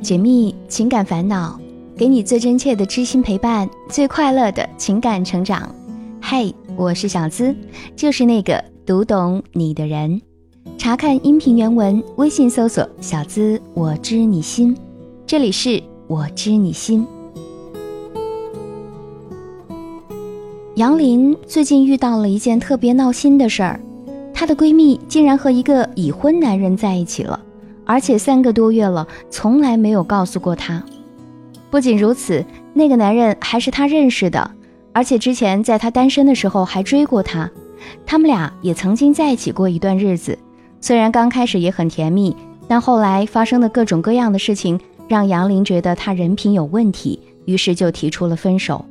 解密情感烦恼，给你最真切的知心陪伴，最快乐的情感成长。嘿，我是小资，就是那个读懂你的人。查看音频原文，微信搜索“小资我知你心”，这里是我知你心。杨林最近遇到了一件特别闹心的事儿，她的闺蜜竟然和一个已婚男人在一起了。而且三个多月了，从来没有告诉过他。不仅如此，那个男人还是他认识的，而且之前在他单身的时候还追过他。他们俩也曾经在一起过一段日子，虽然刚开始也很甜蜜，但后来发生的各种各样的事情让杨林觉得他人品有问题，于是就提出了分手。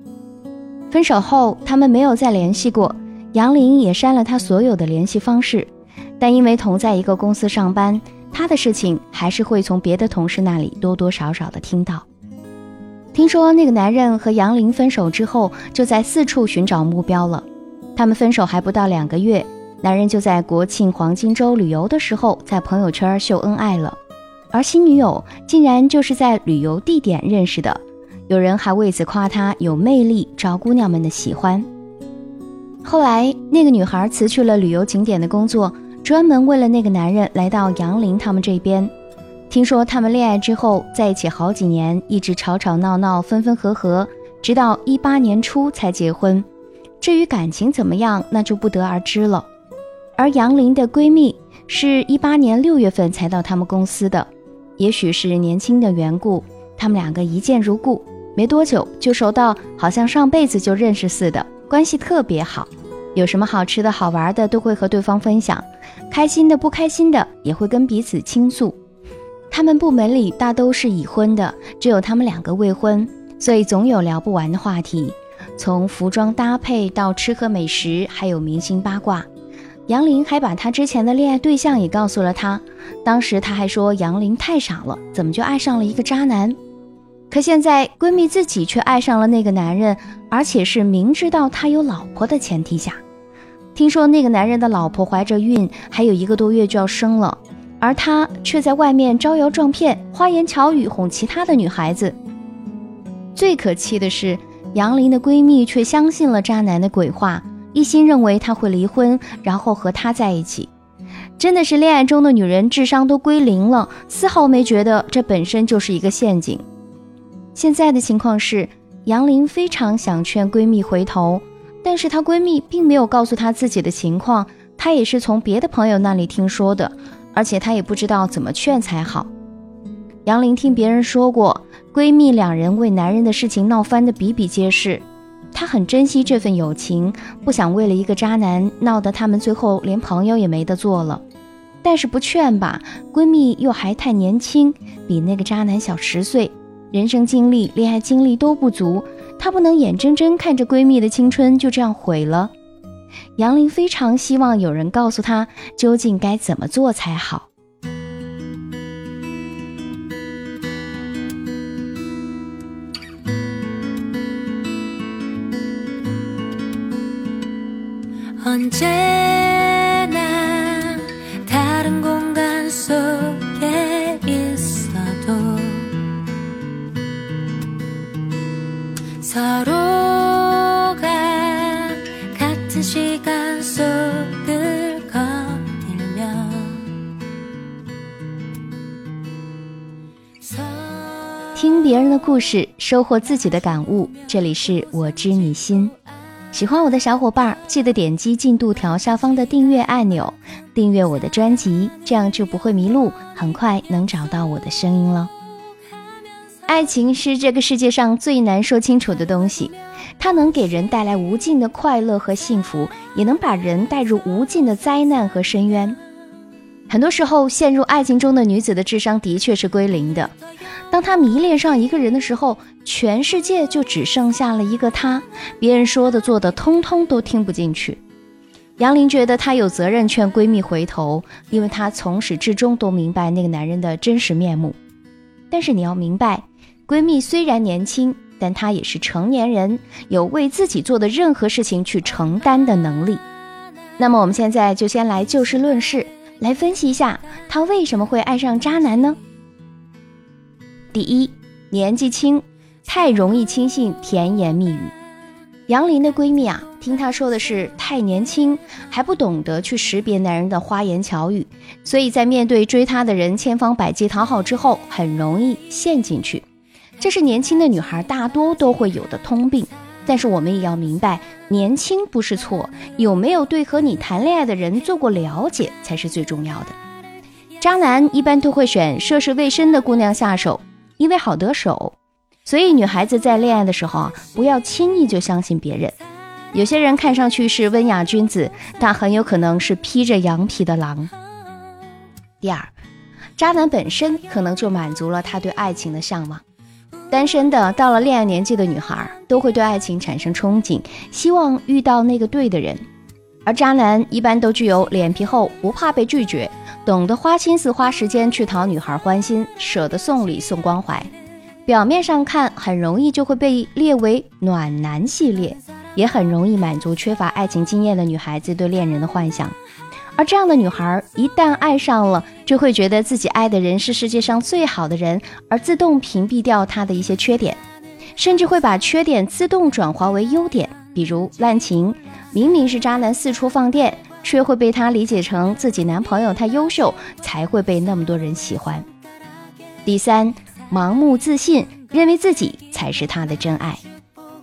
分手后，他们没有再联系过，杨林也删了他所有的联系方式。但因为同在一个公司上班。他的事情还是会从别的同事那里多多少少的听到。听说那个男人和杨林分手之后，就在四处寻找目标了。他们分手还不到两个月，男人就在国庆黄金周旅游的时候，在朋友圈秀恩爱了。而新女友竟然就是在旅游地点认识的，有人还为此夸他有魅力，招姑娘们的喜欢。后来那个女孩辞去了旅游景点的工作。专门为了那个男人来到杨林他们这边，听说他们恋爱之后在一起好几年，一直吵吵闹闹，分分合合，直到一八年初才结婚。至于感情怎么样，那就不得而知了。而杨林的闺蜜是一八年六月份才到他们公司的，也许是年轻的缘故，他们两个一见如故，没多久就熟到好像上辈子就认识似的，关系特别好。有什么好吃的好玩的都会和对方分享，开心的不开心的也会跟彼此倾诉。他们部门里大都是已婚的，只有他们两个未婚，所以总有聊不完的话题，从服装搭配到吃喝美食，还有明星八卦。杨林还把他之前的恋爱对象也告诉了他，当时他还说杨林太傻了，怎么就爱上了一个渣男？可现在闺蜜自己却爱上了那个男人，而且是明知道他有老婆的前提下。听说那个男人的老婆怀着孕，还有一个多月就要生了，而他却在外面招摇撞骗、花言巧语哄其他的女孩子。最可气的是，杨林的闺蜜却相信了渣男的鬼话，一心认为他会离婚，然后和他在一起。真的是恋爱中的女人智商都归零了，丝毫没觉得这本身就是一个陷阱。现在的情况是，杨林非常想劝闺蜜回头。但是她闺蜜并没有告诉她自己的情况，她也是从别的朋友那里听说的，而且她也不知道怎么劝才好。杨林听别人说过，闺蜜两人为男人的事情闹翻的比比皆是，她很珍惜这份友情，不想为了一个渣男闹得他们最后连朋友也没得做了。但是不劝吧，闺蜜又还太年轻，比那个渣男小十岁，人生经历、恋爱经历都不足。她不能眼睁睁看着闺蜜的青春就这样毁了。杨林非常希望有人告诉她究竟该怎么做才好。别人的故事，收获自己的感悟。这里是我知你心，喜欢我的小伙伴记得点击进度条下方的订阅按钮，订阅我的专辑，这样就不会迷路，很快能找到我的声音了。爱情是这个世界上最难说清楚的东西，它能给人带来无尽的快乐和幸福，也能把人带入无尽的灾难和深渊。很多时候，陷入爱情中的女子的智商的确是归零的。当她迷恋上一个人的时候，全世界就只剩下了一个他，别人说的做的通通都听不进去。杨林觉得她有责任劝闺蜜回头，因为她从始至终都明白那个男人的真实面目。但是你要明白。闺蜜虽然年轻，但她也是成年人，有为自己做的任何事情去承担的能力。那么我们现在就先来就事论事，来分析一下她为什么会爱上渣男呢？第一，年纪轻，太容易轻信甜言蜜语。杨林的闺蜜啊，听她说的是太年轻，还不懂得去识别男人的花言巧语，所以在面对追她的人千方百计讨好之后，很容易陷进去。这是年轻的女孩大多都会有的通病。但是我们也要明白，年轻不是错，有没有对和你谈恋爱的人做过了解才是最重要的。渣男一般都会选涉世未深的姑娘下手，因为好得手。所以女孩子在恋爱的时候啊，不要轻易就相信别人。有些人看上去是温雅君子，但很有可能是披着羊皮的狼。第二，渣男本身可能就满足了他对爱情的向往。单身的到了恋爱年纪的女孩，都会对爱情产生憧憬，希望遇到那个对的人。而渣男一般都具有脸皮厚，不怕被拒绝，懂得花心思、花时间去讨女孩欢心，舍得送礼、送关怀。表面上看，很容易就会被列为暖男系列，也很容易满足缺乏爱情经验的女孩子对恋人的幻想。而这样的女孩一旦爱上了，就会觉得自己爱的人是世界上最好的人，而自动屏蔽掉他的一些缺点，甚至会把缺点自动转化为优点。比如滥情，明明是渣男四处放电，却会被他理解成自己男朋友太优秀，才会被那么多人喜欢。第三，盲目自信，认为自己才是他的真爱。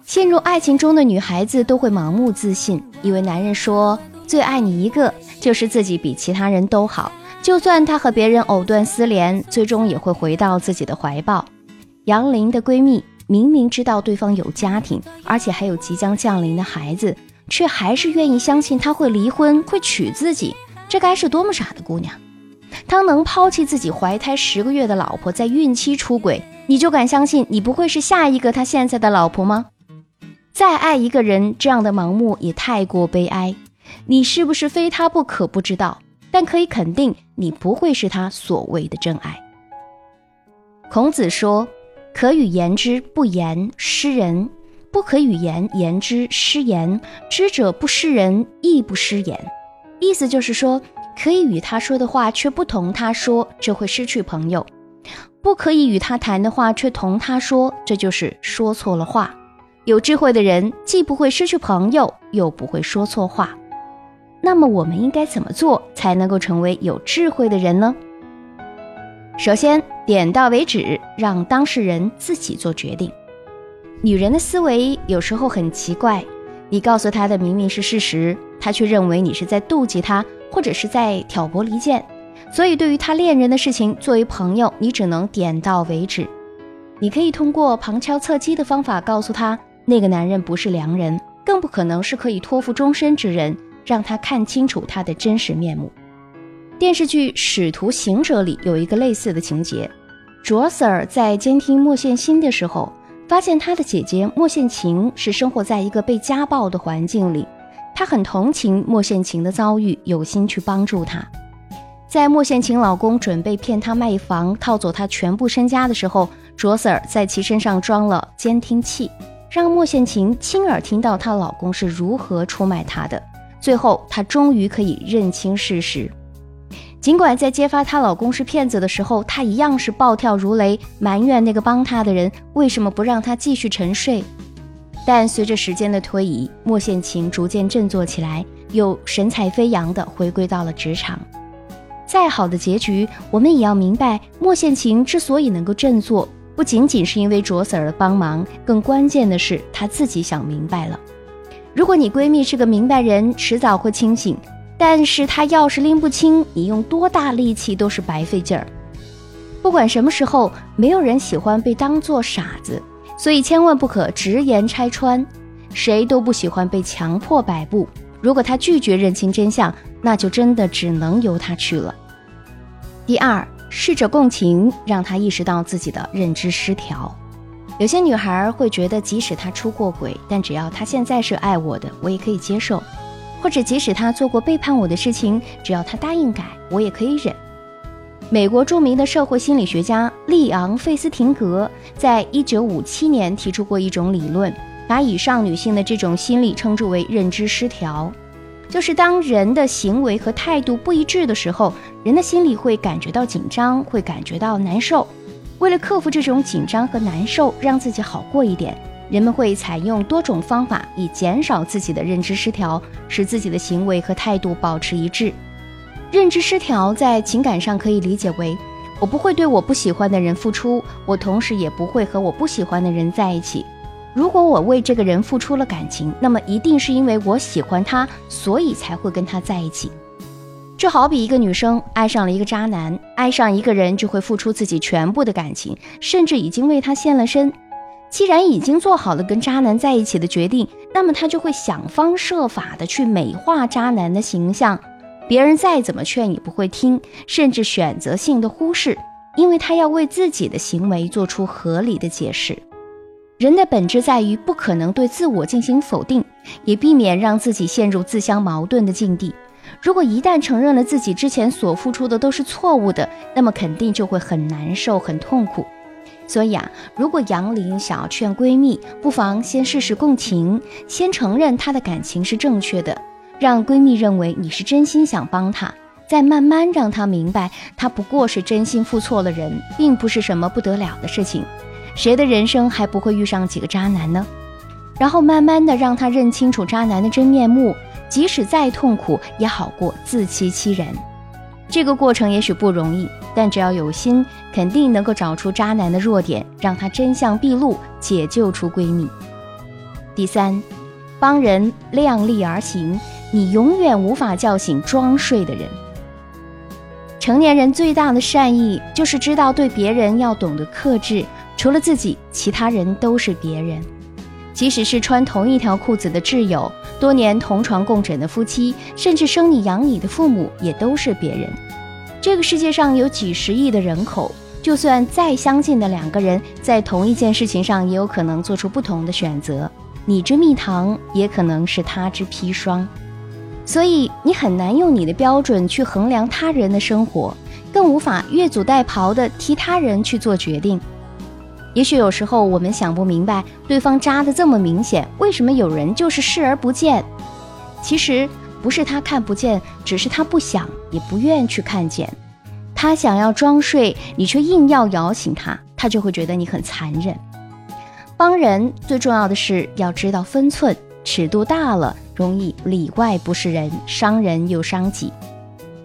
陷入爱情中的女孩子都会盲目自信，以为男人说最爱你一个。就是自己比其他人都好，就算她和别人藕断丝连，最终也会回到自己的怀抱。杨林的闺蜜明明知道对方有家庭，而且还有即将降临的孩子，却还是愿意相信他会离婚，会娶自己。这该是多么傻的姑娘！她能抛弃自己怀胎十个月的老婆，在孕期出轨，你就敢相信你不会是下一个他现在的老婆吗？再爱一个人，这样的盲目也太过悲哀。你是不是非他不可？不知道，但可以肯定，你不会是他所谓的真爱。孔子说：“可与言之不言，失人；不可与言言之，失言。知者不失人，亦不失言。”意思就是说，可以与他说的话却不同他说，这会失去朋友；不可以与他谈的话却同他说，这就是说错了话。有智慧的人，既不会失去朋友，又不会说错话。那么我们应该怎么做才能够成为有智慧的人呢？首先，点到为止，让当事人自己做决定。女人的思维有时候很奇怪，你告诉她的明明是事实，她却认为你是在妒忌她，或者是在挑拨离间。所以，对于她恋人的事情，作为朋友，你只能点到为止。你可以通过旁敲侧击的方法告诉她，那个男人不是良人，更不可能是可以托付终身之人。让他看清楚他的真实面目。电视剧《使徒行者》里有一个类似的情节：卓 Sir 在监听莫宪星的时候，发现他的姐姐莫宪晴是生活在一个被家暴的环境里。他很同情莫宪晴的遭遇，有心去帮助她。在莫宪晴老公准备骗她卖房、套走她全部身家的时候，卓 Sir 在其身上装了监听器，让莫宪晴亲耳听到她老公是如何出卖她的。最后，她终于可以认清事实。尽管在揭发她老公是骗子的时候，她一样是暴跳如雷，埋怨那个帮她的人为什么不让她继续沉睡。但随着时间的推移，莫宪晴逐渐振作起来，又神采飞扬地回归到了职场。再好的结局，我们也要明白，莫宪晴之所以能够振作，不仅仅是因为卓 Sir 的帮忙，更关键的是她自己想明白了。如果你闺蜜是个明白人，迟早会清醒。但是他要是拎不清，你用多大力气都是白费劲儿。不管什么时候，没有人喜欢被当做傻子，所以千万不可直言拆穿。谁都不喜欢被强迫摆布。如果他拒绝认清真相，那就真的只能由他去了。第二，试着共情，让他意识到自己的认知失调。有些女孩会觉得，即使他出过轨，但只要他现在是爱我的，我也可以接受；或者即使他做过背叛我的事情，只要他答应改，我也可以忍。美国著名的社会心理学家利昂·费斯廷格在一九五七年提出过一种理论，把以上女性的这种心理称之为认知失调，就是当人的行为和态度不一致的时候，人的心里会感觉到紧张，会感觉到难受。为了克服这种紧张和难受，让自己好过一点，人们会采用多种方法，以减少自己的认知失调，使自己的行为和态度保持一致。认知失调在情感上可以理解为：我不会对我不喜欢的人付出，我同时也不会和我不喜欢的人在一起。如果我为这个人付出了感情，那么一定是因为我喜欢他，所以才会跟他在一起。就好比一个女生爱上了一个渣男，爱上一个人就会付出自己全部的感情，甚至已经为他献了身。既然已经做好了跟渣男在一起的决定，那么他就会想方设法的去美化渣男的形象，别人再怎么劝也不会听，甚至选择性的忽视，因为他要为自己的行为做出合理的解释。人的本质在于不可能对自我进行否定，也避免让自己陷入自相矛盾的境地。如果一旦承认了自己之前所付出的都是错误的，那么肯定就会很难受、很痛苦。所以啊，如果杨林想要劝闺蜜，不妨先试试共情，先承认她的感情是正确的，让闺蜜认为你是真心想帮她，再慢慢让她明白，她不过是真心付错了人，并不是什么不得了的事情。谁的人生还不会遇上几个渣男呢？然后慢慢的让她认清楚渣男的真面目。即使再痛苦，也好过自欺欺人。这个过程也许不容易，但只要有心，肯定能够找出渣男的弱点，让他真相毕露，解救出闺蜜。第三，帮人量力而行，你永远无法叫醒装睡的人。成年人最大的善意，就是知道对别人要懂得克制，除了自己，其他人都是别人。即使是穿同一条裤子的挚友，多年同床共枕的夫妻，甚至生你养你的父母，也都是别人。这个世界上有几十亿的人口，就算再相近的两个人，在同一件事情上，也有可能做出不同的选择。你之蜜糖，也可能是他之砒霜。所以，你很难用你的标准去衡量他人的生活，更无法越俎代庖地替他人去做决定。也许有时候我们想不明白，对方渣的这么明显，为什么有人就是视而不见？其实不是他看不见，只是他不想也不愿去看见。他想要装睡，你却硬要摇醒他，他就会觉得你很残忍。帮人最重要的是要知道分寸，尺度大了容易里外不是人，伤人又伤己。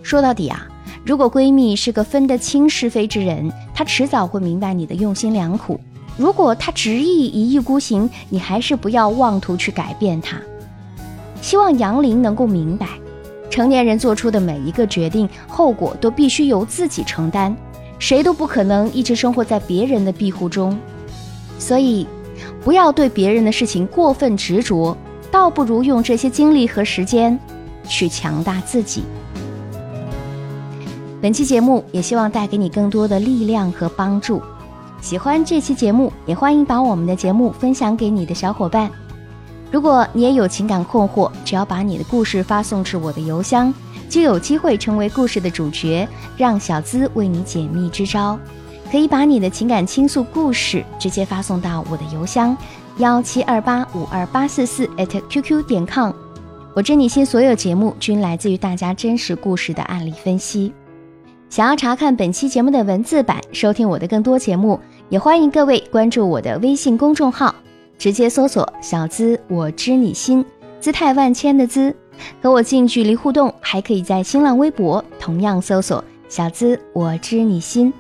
说到底啊。如果闺蜜是个分得清是非之人，她迟早会明白你的用心良苦。如果她执意一意孤行，你还是不要妄图去改变她。希望杨林能够明白，成年人做出的每一个决定，后果都必须由自己承担，谁都不可能一直生活在别人的庇护中。所以，不要对别人的事情过分执着，倒不如用这些精力和时间，去强大自己。本期节目也希望带给你更多的力量和帮助。喜欢这期节目，也欢迎把我们的节目分享给你的小伙伴。如果你也有情感困惑，只要把你的故事发送至我的邮箱，就有机会成为故事的主角，让小资为你解密支招。可以把你的情感倾诉故事直接发送到我的邮箱幺七二八五二八四四 @QQ 点 com。我知你心所有节目均来自于大家真实故事的案例分析。想要查看本期节目的文字版，收听我的更多节目，也欢迎各位关注我的微信公众号，直接搜索“小资我知你心”，姿态万千的“资”，和我近距离互动。还可以在新浪微博同样搜索“小资我知你心”，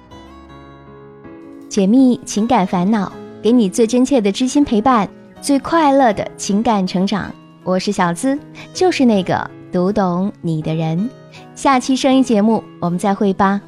解密情感烦恼，给你最真切的知心陪伴，最快乐的情感成长。我是小资，就是那个读懂你的人。下期声音节目，我们再会吧。